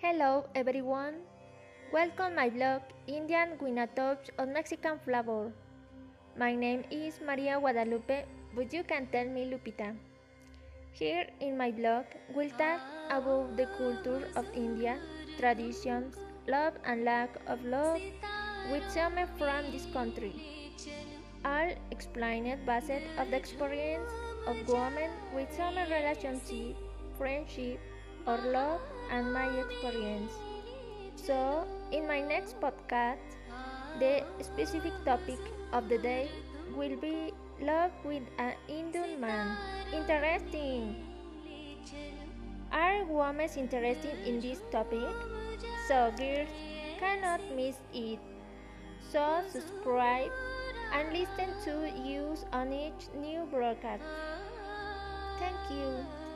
Hello everyone. Welcome my blog Indian touch of Mexican flavor. My name is Maria Guadalupe, but you can tell me Lupita. Here in my blog we'll talk about the culture of India, traditions, love and lack of love with some from this country. All explained based on the experience of women with some relationship, friendship, or love and my experience. So, in my next podcast, the specific topic of the day will be love with an Indian man. Interesting! Are women interested in this topic? So, girls cannot miss it. So, subscribe and listen to use on each new broadcast. Thank you.